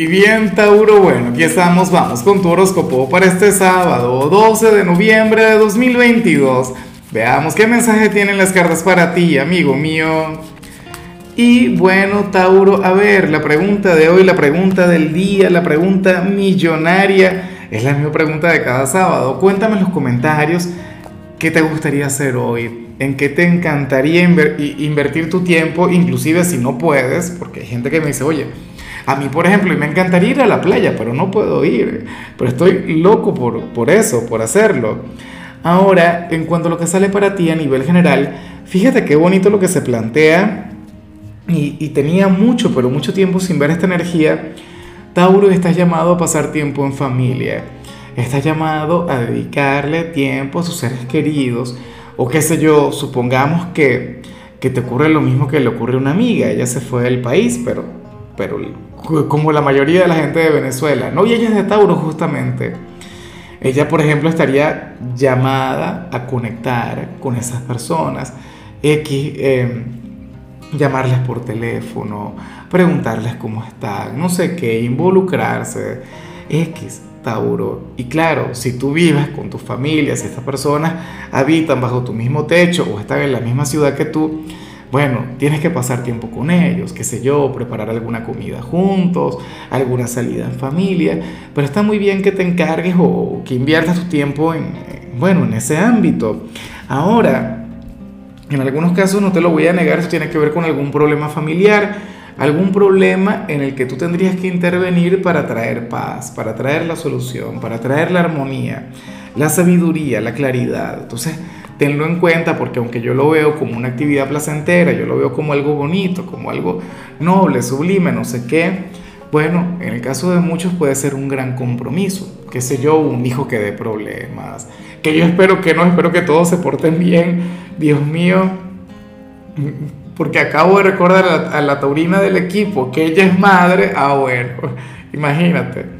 Y bien, Tauro, bueno, aquí estamos, vamos con tu horóscopo para este sábado, 12 de noviembre de 2022. Veamos qué mensaje tienen las cartas para ti, amigo mío. Y bueno, Tauro, a ver, la pregunta de hoy, la pregunta del día, la pregunta millonaria, es la misma pregunta de cada sábado. Cuéntame en los comentarios qué te gustaría hacer hoy, en qué te encantaría invertir tu tiempo, inclusive si no puedes, porque hay gente que me dice, oye, a mí, por ejemplo, me encantaría ir a la playa, pero no puedo ir. Pero estoy loco por, por eso, por hacerlo. Ahora, en cuanto a lo que sale para ti a nivel general, fíjate qué bonito lo que se plantea. Y, tenía mucho, pero mucho tiempo sin ver esta energía. Tauro, estás llamado a pasar tiempo en familia. Estás llamado a dedicarle tiempo a sus seres queridos. O qué sé yo, supongamos que, que te ocurre lo mismo que le ocurre a una amiga. Ella se fue del país, pero, pero como la mayoría de la gente de Venezuela, ¿no? Y ella es de Tauro justamente. Ella, por ejemplo, estaría llamada a conectar con esas personas, X, em, llamarles por teléfono, preguntarles cómo están, no sé qué, involucrarse, X, Tauro. Y claro, si tú vives con tu familia, si estas personas habitan bajo tu mismo techo o están en la misma ciudad que tú, bueno, tienes que pasar tiempo con ellos, qué sé yo, preparar alguna comida juntos, alguna salida en familia, pero está muy bien que te encargues o que inviertas tu tiempo en, bueno, en ese ámbito. Ahora, en algunos casos no te lo voy a negar, eso tiene que ver con algún problema familiar, algún problema en el que tú tendrías que intervenir para traer paz, para traer la solución, para traer la armonía, la sabiduría, la claridad. Entonces, tenlo en cuenta porque aunque yo lo veo como una actividad placentera, yo lo veo como algo bonito, como algo noble, sublime, no sé qué, bueno, en el caso de muchos puede ser un gran compromiso, qué sé yo, un hijo que dé problemas, que yo espero que no, espero que todos se porten bien, Dios mío, porque acabo de recordar a la, a la taurina del equipo que ella es madre, ah bueno, imagínate.